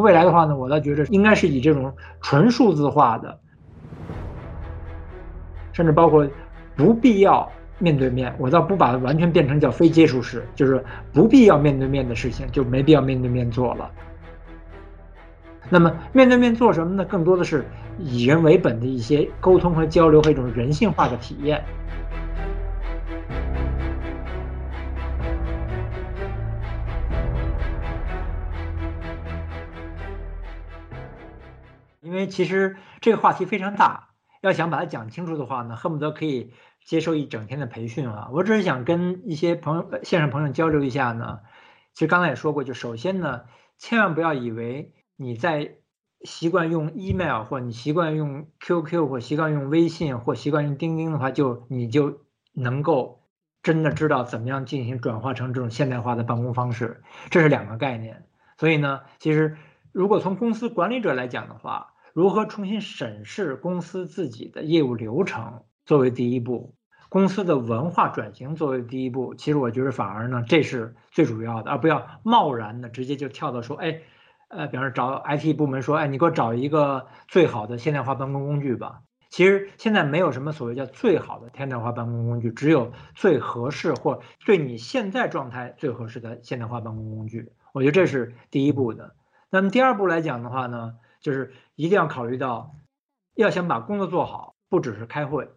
未来的话呢，我倒觉得应该是以这种纯数字化的，甚至包括不必要面对面，我倒不把它完全变成叫非接触式，就是不必要面对面的事情就没必要面对面做了。那么面对面做什么呢？更多的是以人为本的一些沟通和交流和一种人性化的体验。因为其实这个话题非常大，要想把它讲清楚的话呢，恨不得可以接受一整天的培训啊！我只是想跟一些朋友、线上朋友交流一下呢。其实刚才也说过，就首先呢，千万不要以为你在习惯用 email 或你习惯用 QQ 或习惯用微信或习惯用钉钉的话，就你就能够真的知道怎么样进行转化成这种现代化的办公方式，这是两个概念。所以呢，其实。如果从公司管理者来讲的话，如何重新审视公司自己的业务流程作为第一步，公司的文化转型作为第一步，其实我觉得反而呢，这是最主要的，而不要贸然的直接就跳到说，哎，呃，比方说找 IT 部门说，哎，你给我找一个最好的现代化办公工具吧。其实现在没有什么所谓叫最好的现代化办公工具，只有最合适或对你现在状态最合适的现代化办公工具。我觉得这是第一步的。那么第二步来讲的话呢，就是一定要考虑到，要想把工作做好，不只是开会，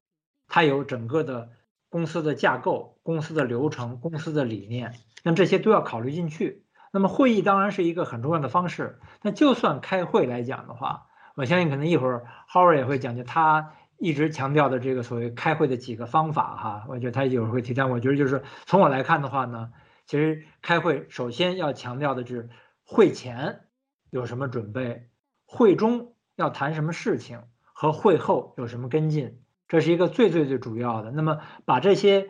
它有整个的公司的架构、公司的流程、公司的理念，那么这些都要考虑进去。那么会议当然是一个很重要的方式。那就算开会来讲的话，我相信可能一会儿 Howard 也会讲就他一直强调的这个所谓开会的几个方法哈。我觉得他一会儿会提，但我觉得就是从我来看的话呢，其实开会首先要强调的是会前。有什么准备？会中要谈什么事情？和会后有什么跟进？这是一个最最最主要的。那么把这些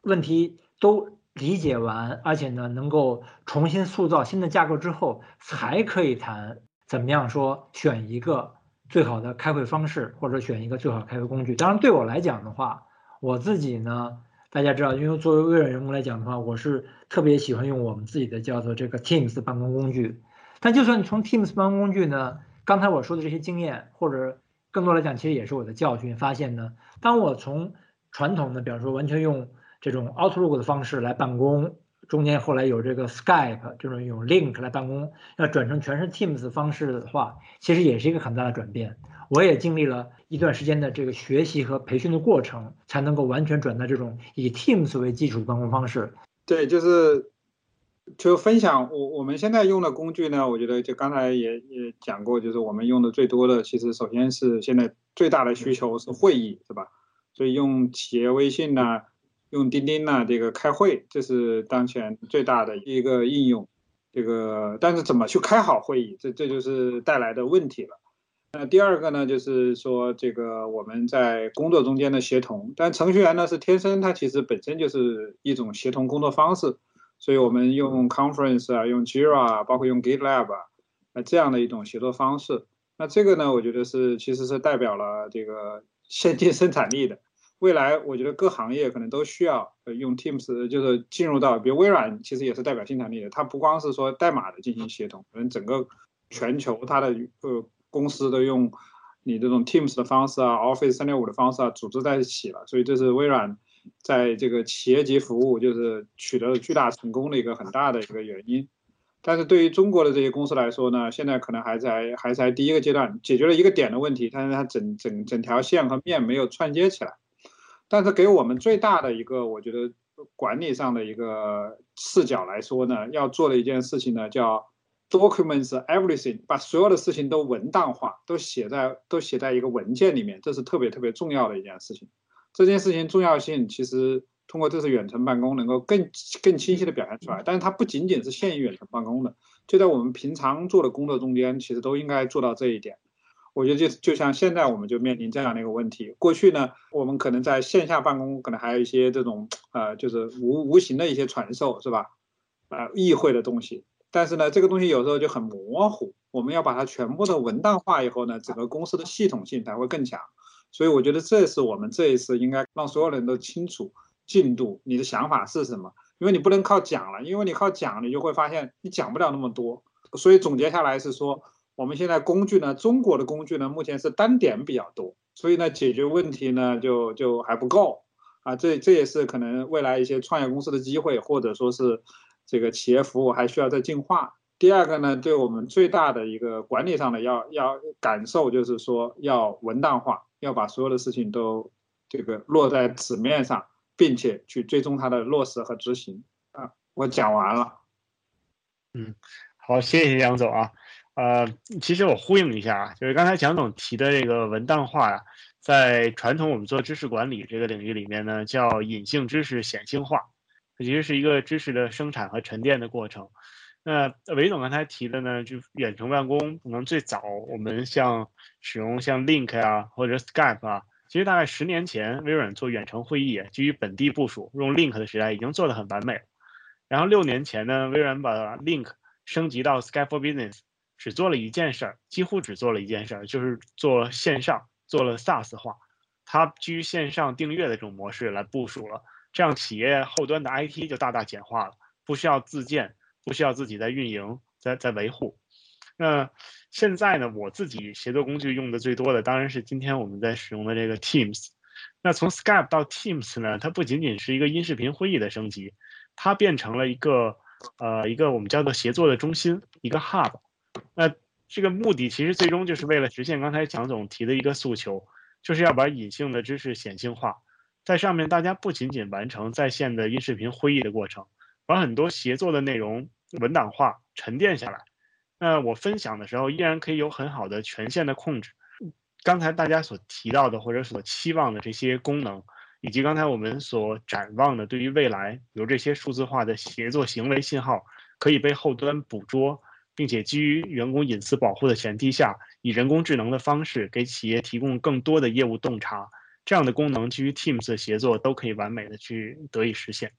问题都理解完，而且呢能够重新塑造新的架构之后，才可以谈怎么样说选一个最好的开会方式，或者选一个最好开会工具。当然，对我来讲的话，我自己呢，大家知道，因为作为微软员工来讲的话，我是特别喜欢用我们自己的叫做这个 Teams 办公工具。但就算从 Teams 办公工具呢，刚才我说的这些经验，或者更多来讲，其实也是我的教训。发现呢，当我从传统的，比方说完全用这种 Outlook 的方式来办公，中间后来有这个 Skype 这种用 Link 来办公，要转成全是 Teams 方式的话，其实也是一个很大的转变。我也经历了一段时间的这个学习和培训的过程，才能够完全转到这种以 Teams 为基础的办公方式。对，就是。就分享我我们现在用的工具呢，我觉得就刚才也也讲过，就是我们用的最多的，其实首先是现在最大的需求是会议，是吧？所以用企业微信呐，用钉钉呐，这个开会，这是当前最大的一个应用。这个但是怎么去开好会议，这这就是带来的问题了。那第二个呢，就是说这个我们在工作中间的协同，但程序员呢是天生他其实本身就是一种协同工作方式。所以我们用 Conference 啊，用 Jira 啊，包括用 GitLab 啊，那这样的一种协作方式，那这个呢，我觉得是其实是代表了这个先进生产力的。未来我觉得各行业可能都需要用 Teams，就是进入到，比如微软其实也是代表生产力的，它不光是说代码的进行协同，可能整个全球它的呃公司都用你这种 Teams 的方式啊，Office 三六五的方式啊，组织在一起了。所以这是微软。在这个企业级服务就是取得了巨大成功的一个很大的一个原因，但是对于中国的这些公司来说呢，现在可能还在还在第一个阶段解决了一个点的问题，但是它整整整条线和面没有串接起来。但是给我们最大的一个我觉得管理上的一个视角来说呢，要做的一件事情呢，叫 documents everything，把所有的事情都文档化，都写在都写在一个文件里面，这是特别特别重要的一件事情。这件事情重要性其实通过这次远程办公能够更更清晰的表现出来，但是它不仅仅是限于远程办公的，就在我们平常做的工作中间，其实都应该做到这一点。我觉得就就像现在我们就面临这样的一个问题，过去呢，我们可能在线下办公，可能还有一些这种呃，就是无无形的一些传授，是吧？呃，议会的东西，但是呢，这个东西有时候就很模糊，我们要把它全部的文档化以后呢，整个公司的系统性才会更强。所以我觉得这是我们这一次应该让所有人都清楚进度，你的想法是什么？因为你不能靠讲了，因为你靠讲，你就会发现你讲不了那么多。所以总结下来是说，我们现在工具呢，中国的工具呢，目前是单点比较多，所以呢，解决问题呢就就还不够啊。这这也是可能未来一些创业公司的机会，或者说是这个企业服务还需要再进化。第二个呢，对我们最大的一个管理上的要要感受就是说，要文档化，要把所有的事情都这个落在纸面上，并且去追踪它的落实和执行啊。我讲完了。嗯，好，谢谢杨总啊。呃，其实我呼应一下啊，就是刚才蒋总提的这个文档化呀，在传统我们做知识管理这个领域里面呢，叫隐性知识显性化，它其实是一个知识的生产和沉淀的过程。那韦总刚才提的呢，就远程办公，可能最早我们像使用像 Link 啊或者 Skype 啊，其实大概十年前微软做远程会议，基于本地部署用 Link 的时代已经做得很完美了。然后六年前呢，微软把 Link 升级到 Skype for Business，只做了一件事儿，几乎只做了一件事儿，就是做线上，做了 SaaS 化，它基于线上订阅的这种模式来部署了，这样企业后端的 IT 就大大简化了，不需要自建。不需要自己在运营，在在维护。那现在呢？我自己协作工具用的最多的当然是今天我们在使用的这个 Teams。那从 Skype 到 Teams 呢？它不仅仅是一个音视频会议的升级，它变成了一个呃一个我们叫做协作的中心，一个 Hub。那这个目的其实最终就是为了实现刚才蒋总提的一个诉求，就是要把隐性的知识显性化，在上面大家不仅仅完成在线的音视频会议的过程。把很多协作的内容文档化沉淀下来，那我分享的时候依然可以有很好的权限的控制。刚才大家所提到的或者所期望的这些功能，以及刚才我们所展望的对于未来有这些数字化的协作行为信号可以被后端捕捉，并且基于员工隐私保护的前提下，以人工智能的方式给企业提供更多的业务洞察，这样的功能基于 Teams 的协作都可以完美的去得以实现。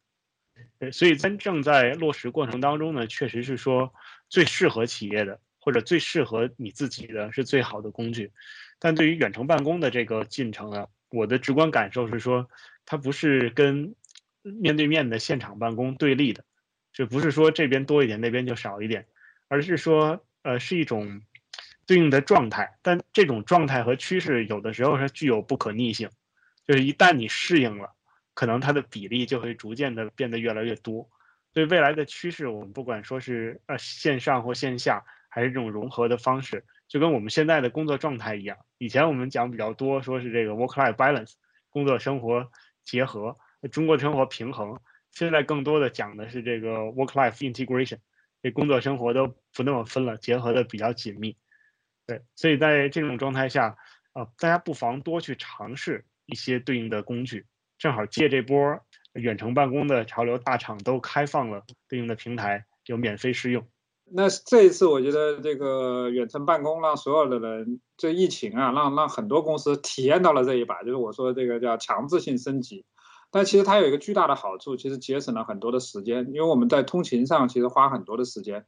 对，所以真正在落实过程当中呢，确实是说最适合企业的或者最适合你自己的是最好的工具。但对于远程办公的这个进程啊，我的直观感受是说，它不是跟面对面的现场办公对立的，就不是说这边多一点，那边就少一点，而是说呃是一种对应的状态。但这种状态和趋势有的时候是具有不可逆性，就是一旦你适应了。可能它的比例就会逐渐的变得越来越多，所以未来的趋势，我们不管说是呃线上或线下，还是这种融合的方式，就跟我们现在的工作状态一样。以前我们讲比较多，说是这个 work-life balance，工作生活结合，中国生活平衡。现在更多的讲的是这个 work-life integration，这工作生活都不那么分了，结合的比较紧密。对，所以在这种状态下，呃，大家不妨多去尝试一些对应的工具。正好借这波远程办公的潮流，大厂都开放了对应的平台，有免费试用。那这一次，我觉得这个远程办公让所有的人，这疫情啊，让让很多公司体验到了这一把，就是我说的这个叫强制性升级。但其实它有一个巨大的好处，其实节省了很多的时间，因为我们在通勤上其实花很多的时间，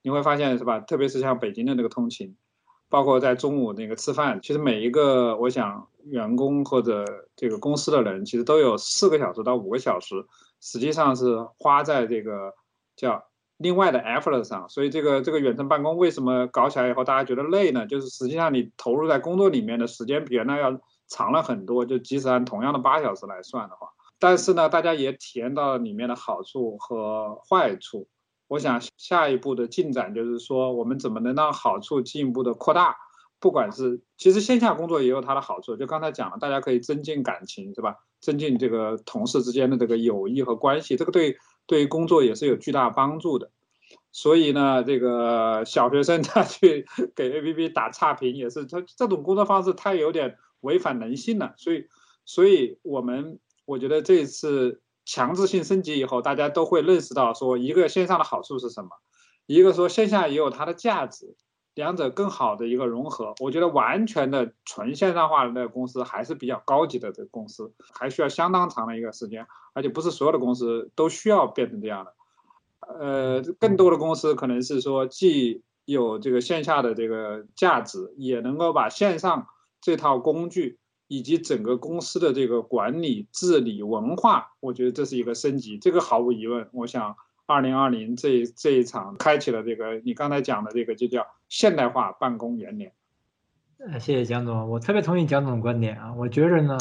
你会发现是吧？特别是像北京的那个通勤。包括在中午那个吃饭，其实每一个我想员工或者这个公司的人，其实都有四个小时到五个小时，实际上是花在这个叫另外的 effort 上。所以这个这个远程办公为什么搞起来以后大家觉得累呢？就是实际上你投入在工作里面的时间比原来要长了很多。就即使按同样的八小时来算的话，但是呢，大家也体验到里面的好处和坏处。我想下一步的进展就是说，我们怎么能让好处进一步的扩大？不管是其实线下工作也有它的好处，就刚才讲了，大家可以增进感情，是吧？增进这个同事之间的这个友谊和关系，这个对对于工作也是有巨大帮助的。所以呢，这个小学生 他去给 A P P 打差评也是，他这种工作方式太有点违反人性了。所以，所以我们我觉得这一次。强制性升级以后，大家都会认识到说，一个线上的好处是什么，一个说线下也有它的价值，两者更好的一个融合。我觉得完全的纯线上化的那个公司还是比较高级的这个公司，还需要相当长的一个时间，而且不是所有的公司都需要变成这样的。呃，更多的公司可能是说，既有这个线下的这个价值，也能够把线上这套工具。以及整个公司的这个管理、治理、文化，我觉得这是一个升级。这个毫无疑问，我想二零二零这这一场开启了这个你刚才讲的这个就叫现代化办公元年。呃，谢谢蒋总，我特别同意蒋总的观点啊，我觉着呢。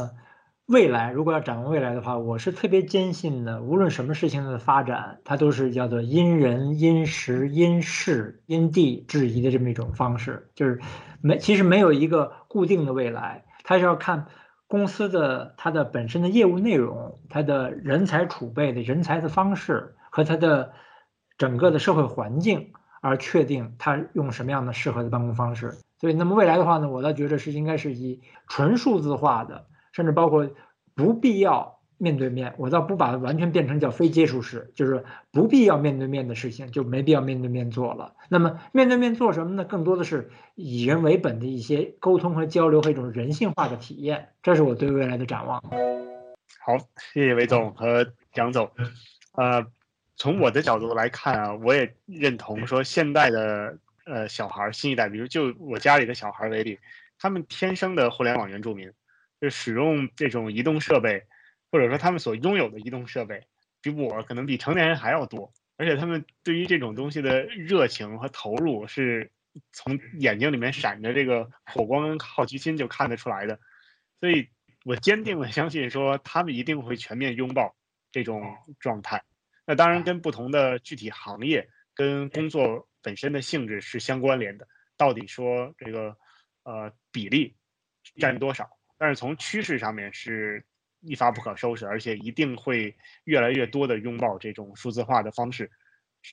未来如果要展望未来的话，我是特别坚信的。无论什么事情的发展，它都是叫做因人因时因事因地制宜的这么一种方式，就是没其实没有一个固定的未来，它是要看公司的它的本身的业务内容、它的人才储备的人才的方式和它的整个的社会环境而确定它用什么样的适合的办公方式。所以，那么未来的话呢，我倒觉得是应该是以纯数字化的。甚至包括不必要面对面，我倒不把它完全变成叫非接触式，就是不必要面对面的事情就没必要面对面做了。那么面对面做什么呢？更多的是以人为本的一些沟通和交流和一种人性化的体验，这是我对未来的展望。好，谢谢韦总和蒋总。呃，从我的角度来看啊，我也认同说现代的呃小孩新一代，比如就我家里的小孩为例，他们天生的互联网原住民。就使用这种移动设备，或者说他们所拥有的移动设备，比我可能比成年人还要多，而且他们对于这种东西的热情和投入，是从眼睛里面闪着这个火光跟好奇心就看得出来的。所以我坚定的相信，说他们一定会全面拥抱这种状态。那当然跟不同的具体行业跟工作本身的性质是相关联的。到底说这个呃比例占多少？但是从趋势上面是一发不可收拾，而且一定会越来越多的拥抱这种数字化的方式，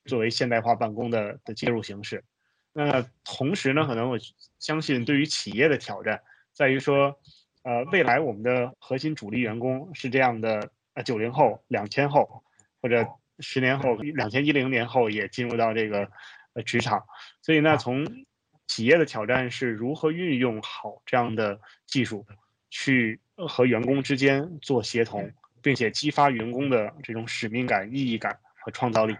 作为现代化办公的的接入形式。那同时呢，可能我相信对于企业的挑战在于说，呃，未来我们的核心主力员工是这样的，呃，九零后、两千后，或者十年后、两千一零年后也进入到这个呃职场，所以呢，从企业的挑战是如何运用好这样的技术。去和员工之间做协同，并且激发员工的这种使命感、意义感和创造力。